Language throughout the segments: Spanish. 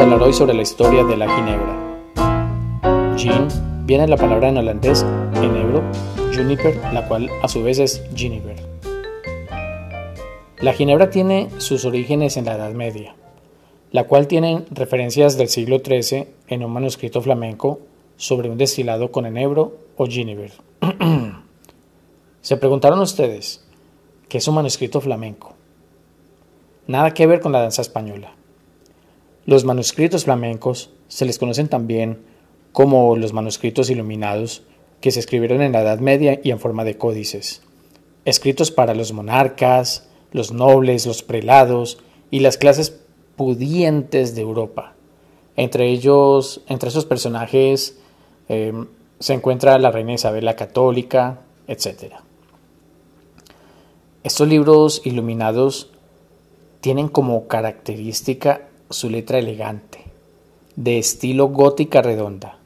Hablar hoy sobre la historia de la ginebra. Gin viene de la palabra en holandés enebro, juniper, la cual a su vez es ginever. La ginebra tiene sus orígenes en la Edad Media, la cual tiene referencias del siglo XIII en un manuscrito flamenco sobre un destilado con enebro o ginever. Se preguntaron ustedes, ¿qué es un manuscrito flamenco? Nada que ver con la danza española. Los manuscritos flamencos se les conocen también como los manuscritos iluminados que se escribieron en la Edad Media y en forma de códices, escritos para los monarcas, los nobles, los prelados y las clases pudientes de Europa. Entre ellos, entre esos personajes, em, se encuentra la reina Isabel la Católica, etc. Estos libros iluminados tienen como característica su letra elegante, de estilo gótica redonda,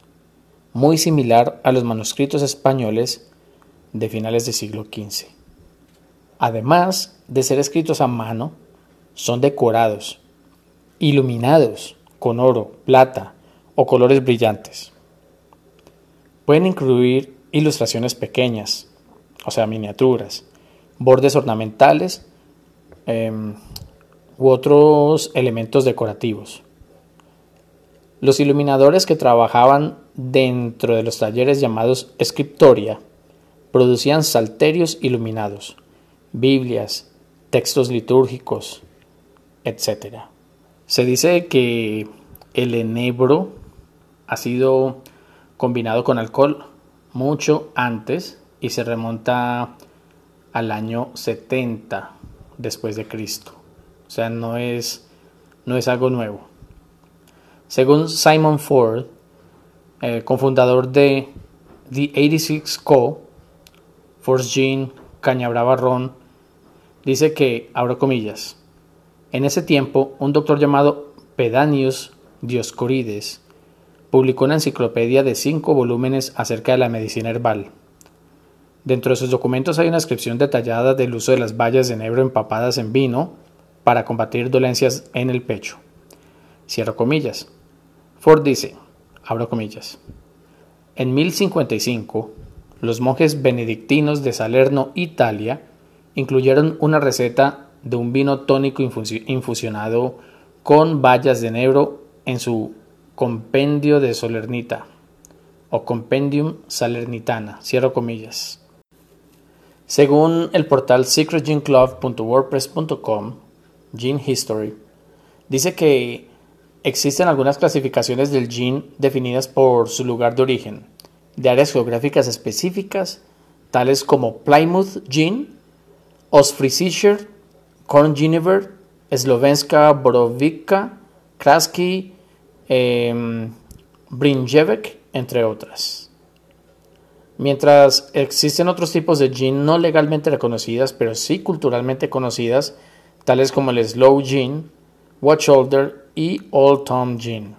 muy similar a los manuscritos españoles de finales del siglo XV. Además de ser escritos a mano, son decorados, iluminados con oro, plata o colores brillantes. Pueden incluir ilustraciones pequeñas, o sea, miniaturas, bordes ornamentales, em, u otros elementos decorativos. Los iluminadores que trabajaban dentro de los talleres llamados scriptoria producían salterios iluminados, Biblias, textos litúrgicos, etc. Se dice que el enebro ha sido combinado con alcohol mucho antes y se remonta al año 70 después de Cristo. O sea, no es, no es algo nuevo. Según Simon Ford, cofundador de The 86 Co., Force Gene, Cañabrava Ron, dice que, abro comillas, en ese tiempo un doctor llamado Pedanius Dioscorides publicó una enciclopedia de cinco volúmenes acerca de la medicina herbal. Dentro de sus documentos hay una descripción detallada del uso de las bayas de enebro empapadas en vino para combatir dolencias en el pecho. Cierro comillas. Ford dice, abro en 1055, los monjes benedictinos de Salerno, Italia, incluyeron una receta de un vino tónico infusionado con bayas de enebro en su compendio de Solernita o compendium salernitana, cierro comillas. Según el portal secretginclub.wordpress.com, Gene History, dice que existen algunas clasificaciones del gene definidas por su lugar de origen, de áreas geográficas específicas, tales como Plymouth Gene, Ostfriesischer, Kornginever, Slovenska Borovica, Kraski, eh, entre otras. Mientras existen otros tipos de gene no legalmente reconocidas, pero sí culturalmente conocidas, tales como el Slow Gene, Watch Shoulder y Old Tom Gene.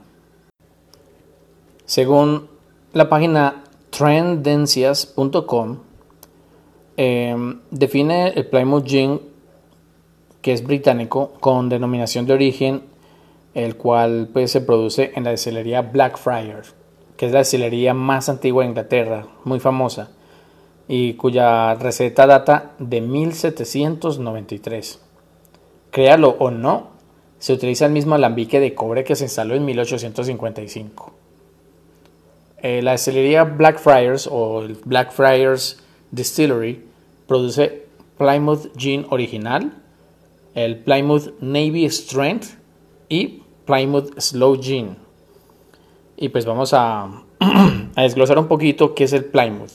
Según la página trendencias.com, em, define el Plymouth Gene, que es británico, con denominación de origen, el cual pues, se produce en la destilería Blackfriars, que es la destilería más antigua de Inglaterra, muy famosa, y cuya receta data de 1793. Créalo o no, se utiliza el mismo alambique de cobre que se instaló en 1855. Eh, la destilería Blackfriars o Blackfriars Distillery produce Plymouth Gin original, el Plymouth Navy Strength y Plymouth Slow Gin. Y pues vamos a, a desglosar un poquito qué es el Plymouth.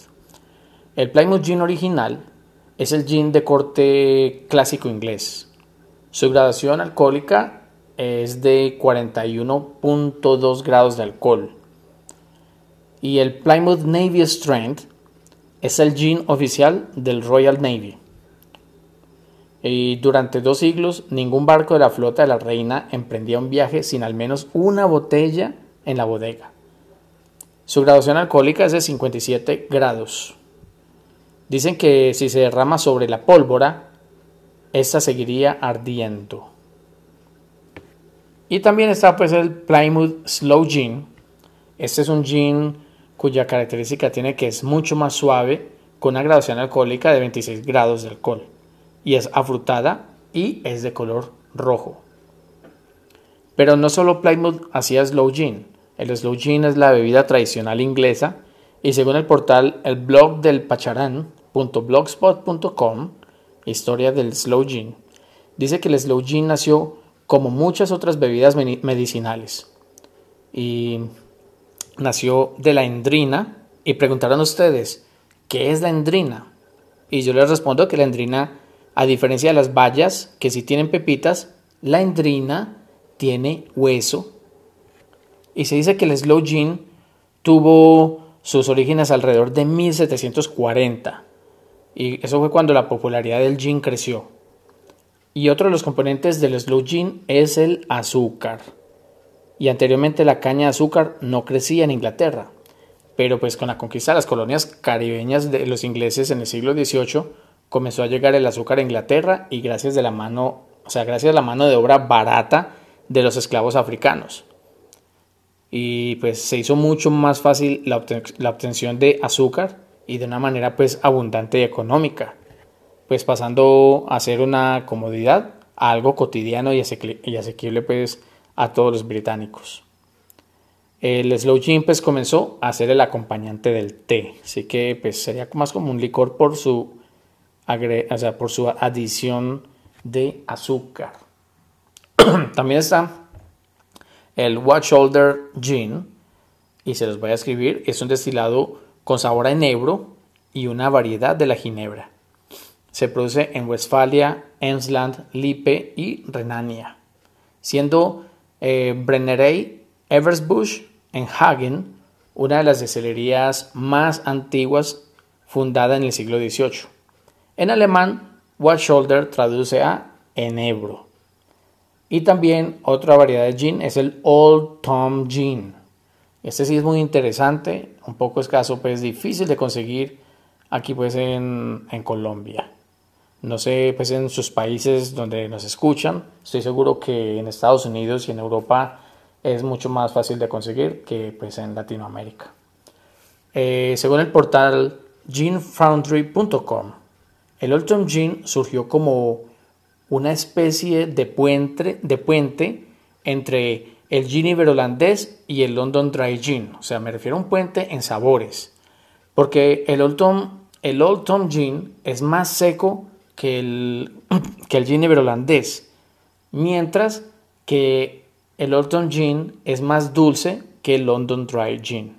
El Plymouth Gin original es el gin de corte clásico inglés, su graduación alcohólica es de 41.2 grados de alcohol. Y el Plymouth Navy Strength es el gin oficial del Royal Navy. Y durante dos siglos ningún barco de la flota de la reina emprendía un viaje sin al menos una botella en la bodega. Su graduación alcohólica es de 57 grados. Dicen que si se derrama sobre la pólvora, esta seguiría ardiendo. Y también está pues el Plymouth Slow Gin. Este es un gin cuya característica tiene que es mucho más suave con una graduación alcohólica de 26 grados de alcohol y es afrutada y es de color rojo. Pero no solo Plymouth hacía Slow Gin. El Slow Gin es la bebida tradicional inglesa y según el portal el blog del pacharán.blogspot.com, historia del Slow Gin, dice que el Slow Gin nació como muchas otras bebidas medicinales y nació de la endrina y preguntaron ustedes, ¿qué es la endrina? Y yo les respondo que la endrina, a diferencia de las bayas, que si tienen pepitas, la endrina tiene hueso. Y se dice que el slow gin tuvo sus orígenes alrededor de 1740. Y eso fue cuando la popularidad del gin creció. Y otro de los componentes del slow gin es el azúcar. Y anteriormente la caña de azúcar no crecía en Inglaterra. Pero pues con la conquista de las colonias caribeñas de los ingleses en el siglo XVIII comenzó a llegar el azúcar a Inglaterra y gracias la mano, o sea, gracias a la mano de obra barata de los esclavos africanos. Y pues se hizo mucho más fácil la, obtención de azúcar y de una manera pues abundante y económica, pues pasando a ser una comodidad a algo cotidiano y asequible pues a todos los británicos. El slow gin pues comenzó a ser el acompañante del té, así que pues sería más como un licor por su, o sea, por su adición de azúcar. También está el Watch Shoulder Gin, y se los voy a escribir, es un destilado con sabor a enebro y una variedad de la ginebra. Se produce en Westfalia, Emsland, Lippe y Renania, siendo eh, Brennerei Eversbusch en Hagen una de las destilerías más antiguas fundada en el siglo XVIII. En alemán, Watch Shoulder traduce a enebro. Y también otra variedad de gin es el Old Tom Gin. Este sí es muy interesante, un poco escaso, pues difícil de conseguir aquí pues en, en Colombia. No sé, pues en sus países donde nos escuchan, estoy seguro que en Estados Unidos y en Europa es mucho más fácil de conseguir que pues en Latinoamérica. Eh, según el portal ginfoundry.com, el Old Tom Gin surgió como una especie de puente, de puente entre el gin iberolandés y el London Dry Gin. O sea, me refiero a un puente en sabores. Porque el Old Tom, el Old Tom Gin es más seco que el, que el gin iberolandés. Mientras que el Old Tom Gin es más dulce que el London Dry Gin.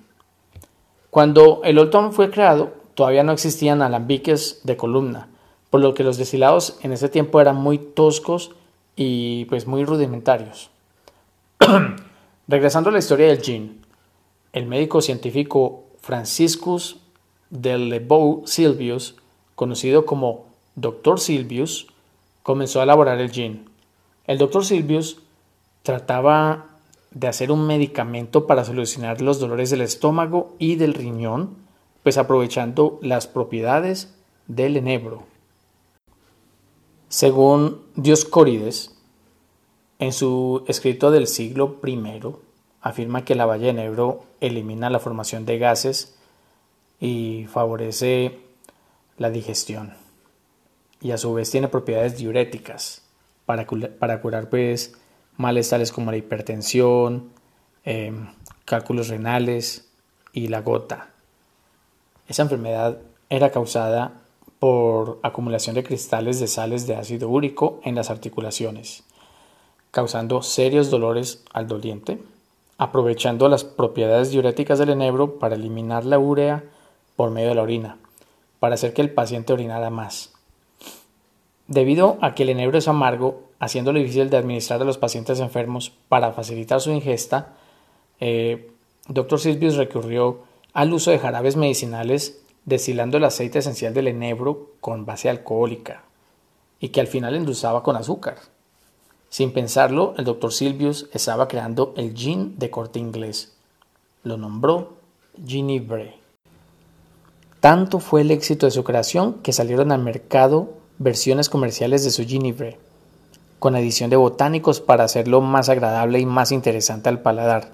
Cuando el Old Tom fue creado, todavía no existían alambiques de columna por lo que los destilados en ese tiempo eran muy toscos y pues muy rudimentarios. Regresando a la historia del gin, el médico científico Franciscus de Lebow Silvius, conocido como Dr. Silvius, comenzó a elaborar el gin. El Dr. Silvius trataba de hacer un medicamento para solucionar los dolores del estómago y del riñón, pues aprovechando las propiedades del enebro. Según Dioscórides, en su escrito del siglo I, afirma que la valla de Nebro elimina la formación de gases y favorece la digestión. Y a su vez tiene propiedades diuréticas para, curar pues, males tales como la hipertensión, em, cálculos renales y la gota. Esa enfermedad era causada por acumulación de cristales de sales de ácido úrico en las articulaciones, causando serios dolores al doliente, aprovechando las propiedades diuréticas del enebro para eliminar la urea por medio de la orina, para hacer que el paciente orinara más. Debido a que el enebro es amargo, haciéndolo difícil de administrar a los pacientes enfermos para facilitar su ingesta, eh, Dr. Silvius recurrió al uso de jarabes medicinales destilando el aceite esencial del enebro con base alcohólica y que al final endulzaba con azúcar. Sin pensarlo, el doctor Silvius estaba creando el gin de corte inglés. Lo nombró Ginivre. Tanto fue el éxito de su creación que salieron al mercado versiones comerciales de su Ginivre, con adición de botánicos para hacerlo más agradable y más interesante al paladar.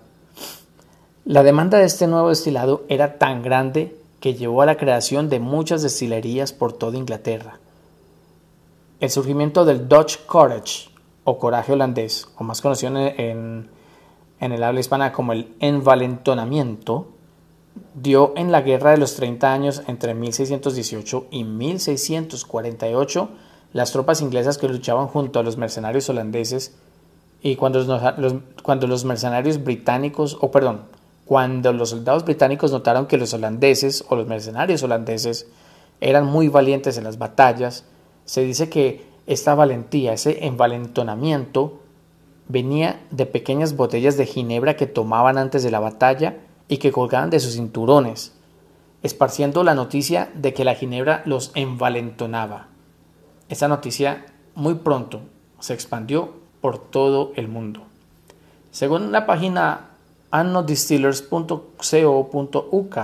La demanda de este nuevo destilado era tan grande que llevó a la creación de muchas destilerías por toda Inglaterra. El surgimiento del Dutch Courage o coraje holandés, o más conocido en, en el habla hispana como el envalentonamiento, dio en la Guerra de los 30 años entre 1618 y 1648 las tropas inglesas que luchaban junto a los mercenarios holandeses y cuando los, cuando los mercenarios británicos, o perdón, cuando los soldados británicos notaron que los holandeses o los mercenarios holandeses eran muy valientes en las batallas, se dice que esta valentía, ese envalentonamiento, venía de pequeñas botellas de ginebra que tomaban antes de la batalla y que colgaban de sus cinturones, esparciendo la noticia de que la ginebra los envalentonaba. Esta noticia muy pronto se expandió por todo el mundo. Según la página annodistillers.co.uk,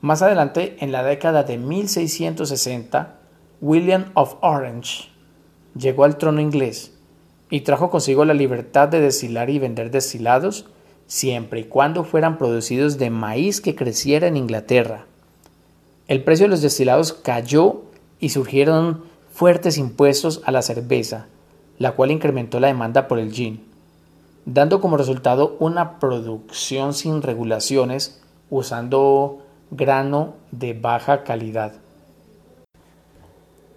más adelante, en la década de 1660, William of Orange llegó al trono inglés y trajo consigo la libertad de destilar y vender destilados siempre y cuando fueran producidos de maíz que creciera en Inglaterra. El precio de los destilados cayó y surgieron fuertes impuestos a la cerveza, la cual incrementó la demanda por el gin, dando como resultado una producción sin regulaciones usando grano de baja calidad.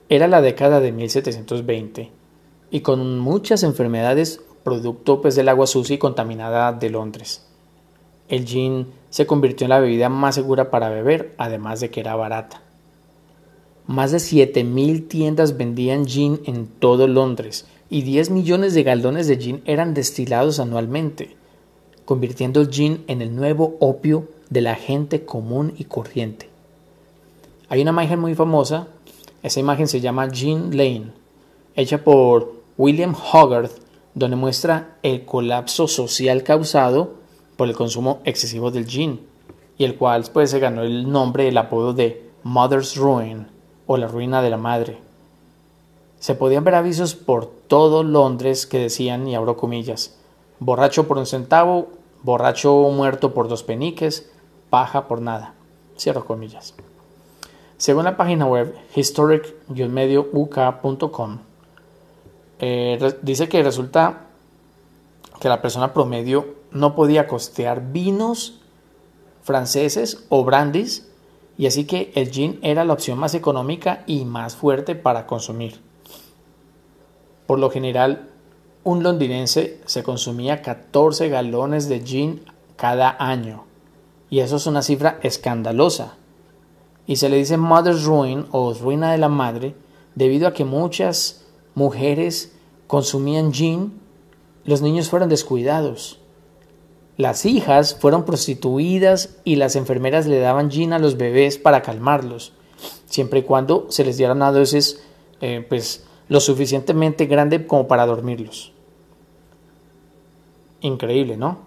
Era la década de 1720 y con muchas enfermedades producto pues, del agua sucia y contaminada de Londres. El gin se convirtió en la bebida más segura para beber, además de que era barata. Más de 7.000 tiendas vendían gin en todo Londres y 10 millones de galones de gin eran destilados anualmente, convirtiendo el gin en el nuevo opio de la gente común y corriente. Hay una imagen muy famosa, esa imagen se llama Gin Lane, hecha por William Hogarth donde muestra el colapso social causado por el consumo excesivo del gin, y el cual pues, se ganó el nombre, el apodo de Mother's Ruin o la ruina de la madre. Se podían ver avisos por todo Londres que decían, y abro comillas, borracho por un centavo, borracho muerto por dos peniques, paja por nada. Cierro comillas. Según la página web historic-uk.com, eh, dice que resulta que la persona promedio no podía costear vinos franceses o brandis y así que el gin era la opción más económica y más fuerte para consumir. Por lo general, un londinense se consumía 14 galones de gin cada año y eso es una cifra escandalosa. Y se le dice Mother's Ruin o ruina de la madre debido a que muchas mujeres consumían gin, los niños fueron descuidados. Las hijas fueron prostituidas y las enfermeras le daban gin a los bebés para calmarlos, siempre y cuando se les dieran a dosis eh, pues, lo suficientemente grande como para dormirlos. Increíble, ¿no?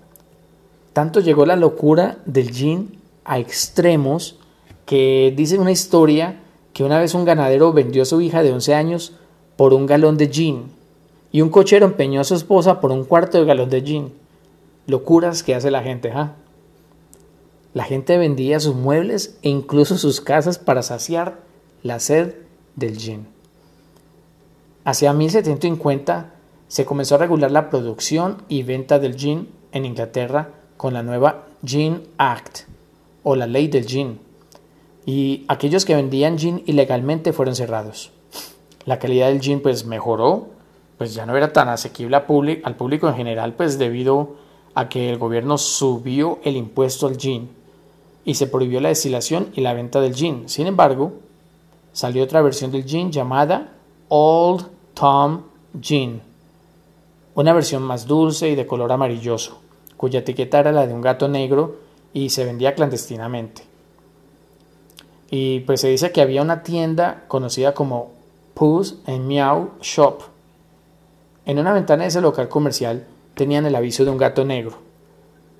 Tanto llegó la locura del gin a extremos que dice una historia que una vez un ganadero vendió a su hija de 11 años por un galón de gin y un cochero empeñó a su esposa por un cuarto de galón de gin. Locuras que hace la gente, ¿ah? La gente vendía sus muebles e incluso sus casas para saciar la sed del gin. Hacia 1750 se comenzó a regular la producción y venta del gin en Inglaterra con la nueva Gin Act o la ley del gin, y aquellos que vendían gin ilegalmente fueron cerrados. La calidad del gin pues mejoró, pues ya no era tan asequible al público en general, pues debido a que el gobierno subió el impuesto al gin y se prohibió la destilación y la venta del gin. Sin embargo, salió otra versión del gin llamada Old Tom Gin, una versión más dulce y de color amarilloso, cuya etiqueta era la de un gato negro y se vendía clandestinamente. Y pues se dice que había una tienda conocida como Puss and Meow Shop. En una ventana de ese local comercial tenían el aviso de un gato negro.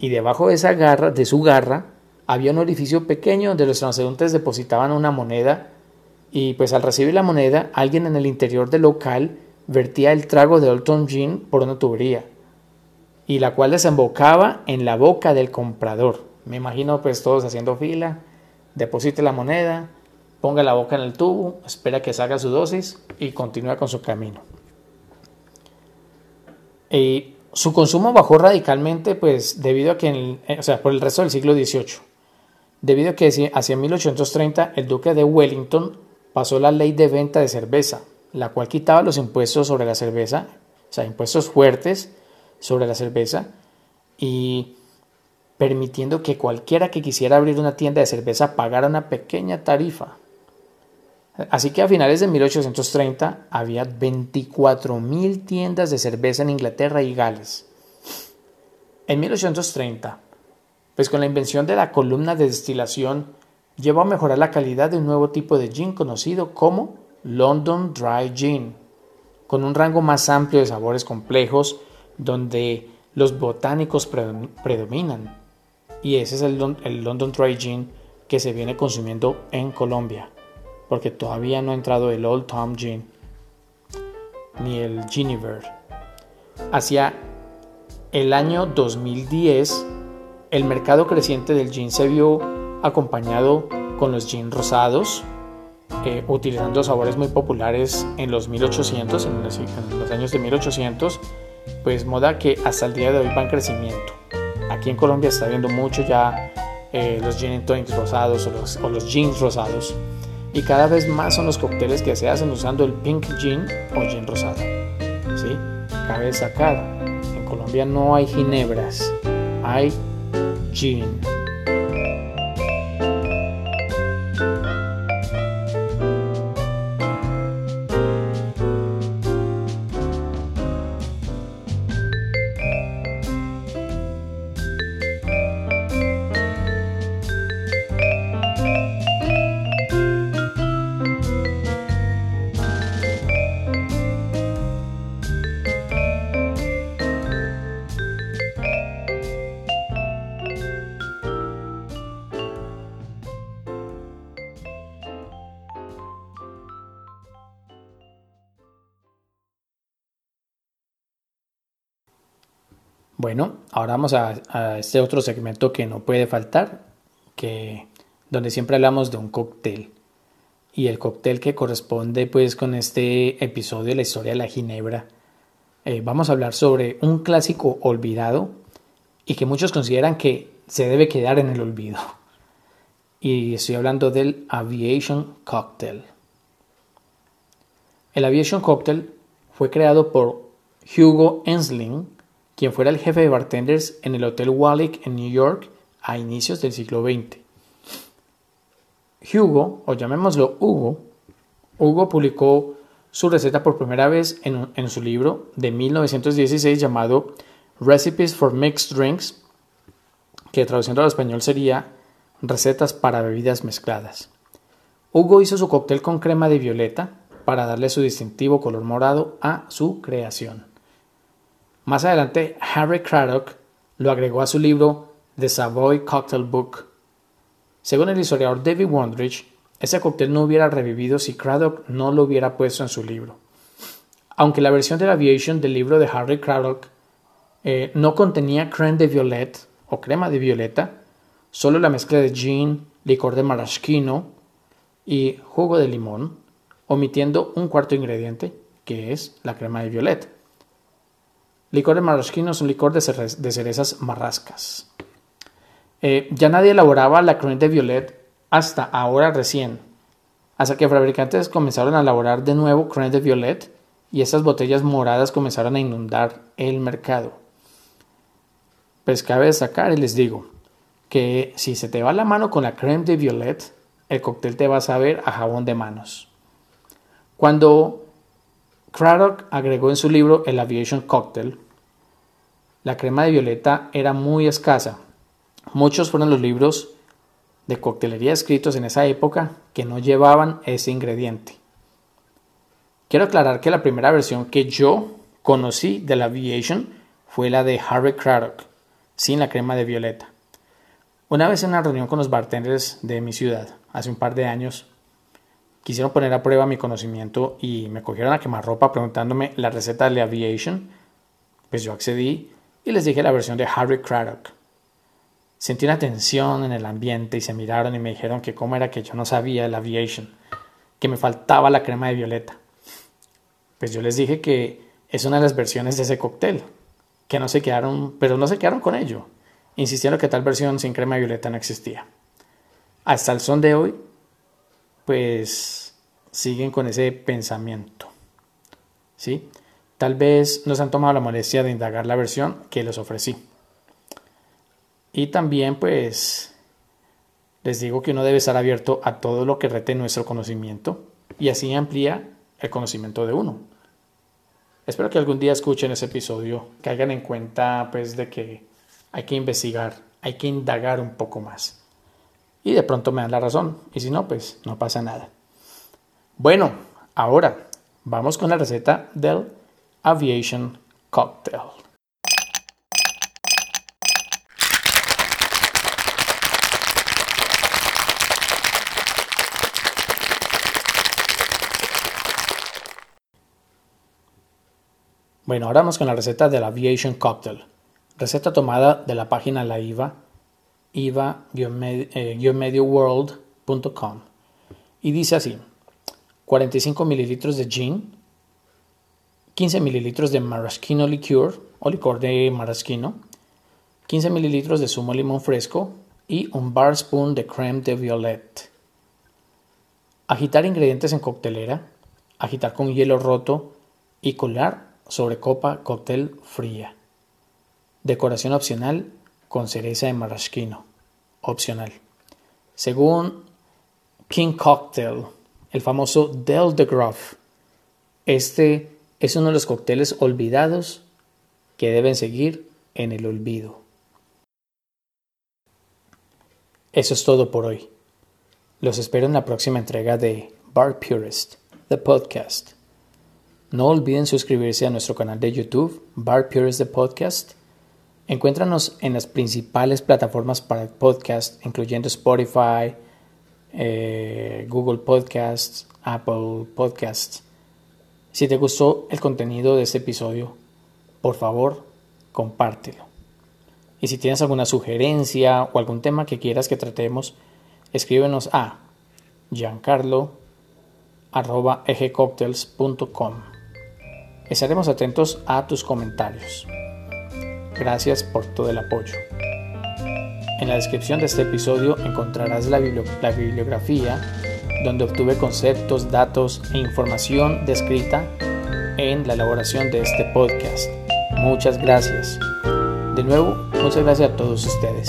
Y debajo de esa garra, de su garra, había un orificio pequeño donde los transeúntes depositaban una moneda y pues al recibir la moneda alguien en el interior del local vertía el trago de Old Gin por una tubería y la cual desembocaba en la boca del comprador. Me imagino pues todos haciendo fila, deposite la moneda, ponga la boca en el tubo, espera que salga su dosis y continúa con su camino. Y su consumo bajó radicalmente pues debido a que, eh, o sea, por el resto del siglo XVIII, debido a que hacia 1830 el duque de Wellington pasó la ley de venta de cerveza, la cual quitaba los impuestos sobre la cerveza, o sea, impuestos fuertes, sobre la cerveza y permitiendo que cualquiera que quisiera abrir una tienda de cerveza pagara una pequeña tarifa. Así que a finales de 1830 había 24.000 tiendas de cerveza en Inglaterra y Gales. En 1830, pues con la invención de la columna de destilación, llevó a mejorar la calidad de un nuevo tipo de gin conocido como London Dry Gin, con un rango más amplio de sabores complejos donde los botánicos predominan. Y ese es el, London Dry Gin que se viene consumiendo en Colombia, porque todavía no ha entrado el Old Tom Gin ni el Giniver. Hacia el año 2010, el mercado creciente del gin se vio acompañado con los gin rosados, eh, utilizando sabores muy populares en los 1800, en los, en los años de 1800, pues moda que hasta el día de hoy va en crecimiento. Aquí en Colombia está viendo mucho ya eh, los gin tonics rosados o los, o los jeans rosados. Y cada vez más son los cócteles que se hacen usando el pink gin o gin rosado. ¿Sí? Cabe destacar, en Colombia no hay ginebras, hay gin. Bueno, ahora vamos a, este otro segmento que no puede faltar, que donde siempre hablamos de un cóctel. Y el cóctel que corresponde pues con este episodio de la historia de la ginebra. Eh, vamos a hablar sobre un clásico olvidado y que muchos consideran que se debe quedar en el olvido. Y estoy hablando del Aviation Cocktail. El Aviation Cocktail fue creado por Hugo Ensling quien fuera el jefe de bartenders en el Hotel Wallick en New York a inicios del siglo XX. Hugo, o llamémoslo Hugo, Hugo publicó su receta por primera vez en, en, su libro de 1916 llamado Recipes for Mixed Drinks, que traduciendo al español sería Recetas para bebidas mezcladas. Hugo hizo su cóctel con crema de violeta para darle su distintivo color morado a su creación. Más adelante, Harry Craddock lo agregó a su libro The Savoy Cocktail Book. Según el historiador David Wondrich, ese cóctel no hubiera revivido si Craddock no lo hubiera puesto en su libro. Aunque la versión de la Aviation del libro de Harry Craddock eh, no contenía crème de violette o crema de violeta, solo la mezcla de gin, licor de maraschino y jugo de limón, omitiendo un cuarto ingrediente, que es la crema de violeta. Licor de maraschino es un licor de, cerezas marrascas. Eh, ya nadie elaboraba la crème de violet hasta ahora recién, hasta que fabricantes comenzaron a elaborar de nuevo crème de violet y esas botellas moradas comenzaron a inundar el mercado. Pues cabe destacar y les digo que si se te va la mano con la crème de violet, el cóctel te va a saber a jabón de manos. Cuando Craddock agregó en su libro El Aviation Cocktail, la crema de violeta era muy escasa. Muchos fueron los libros de coctelería escritos en esa época que no llevaban ese ingrediente. Quiero aclarar que la primera versión que yo conocí de la Aviation fue la de Harry Craddock, sin la crema de violeta. Una vez en una reunión con los bartenders de mi ciudad, hace un par de años, quisieron poner a prueba mi conocimiento y me cogieron a quemarropa preguntándome la receta de aviation, pues yo accedí y les dije la versión de Harry Craddock. Sentí una tensión en el ambiente y se miraron y me dijeron que cómo era que yo no sabía el aviation, que me faltaba la crema de violeta. Pues yo les dije que es una de las versiones de ese cóctel, que no se quedaron, pero no se quedaron con ello, insistiendo que tal versión sin crema de violeta no existía. Hasta el son de hoy, pues siguen con ese pensamiento. ¿Sí? Tal vez no se han tomado la molestia de indagar la versión que les ofrecí. Y también pues les digo que uno debe estar abierto a todo lo que rete nuestro conocimiento y así amplía el conocimiento de uno. Espero que algún día escuchen ese episodio, que hagan en cuenta pues de que hay que investigar, hay que indagar un poco más. Y de pronto me dan la razón, y si no, pues no pasa nada. Bueno, ahora vamos con la receta del Aviation Cocktail. Bueno, ahora vamos con la receta del Aviation Cocktail. Receta tomada de la página La IVA, iva-medioworld.com. Eh, y dice así, 45 mililitros de gin, 15 mililitros de maraschino liqueur o licor de maraschino, 15 mililitros de zumo limón fresco y un bar spoon de creme de violette. Agitar ingredientes en coctelera, agitar con hielo roto y colar sobre copa cóctel fría. Decoración opcional con cereza de marrasquino. Opcional. Según King Cocktail, el famoso Del de Groff, este es uno de los cócteles olvidados que deben seguir en el olvido. Eso es todo por hoy. Los espero en la próxima entrega de Bar Purist, the podcast. No olviden suscribirse a nuestro canal de YouTube, Bar Purist the Podcast. Encuéntranos en las principales plataformas para el podcast, incluyendo Spotify, eh, Google Podcasts, Apple Podcasts. Si te gustó el contenido de este episodio, por favor, compártelo. Y si tienes alguna sugerencia o algún tema que quieras que tratemos, escríbenos a giancarlo.egecocktails.com. Estaremos atentos a tus comentarios. Gracias por todo el apoyo. En la descripción de este episodio encontrarás la, bibliografía donde obtuve conceptos, datos e información descrita en la elaboración de este podcast. Muchas gracias. De nuevo, muchas gracias a todos ustedes.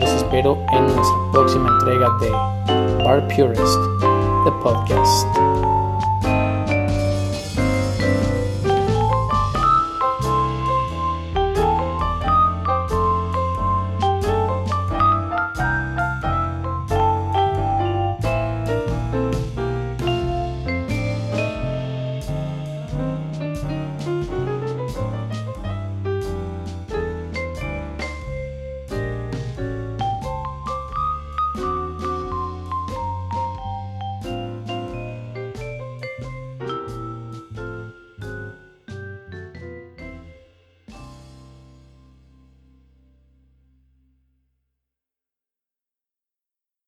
Los espero en nuestra próxima entrega de Bar Purist, the podcast.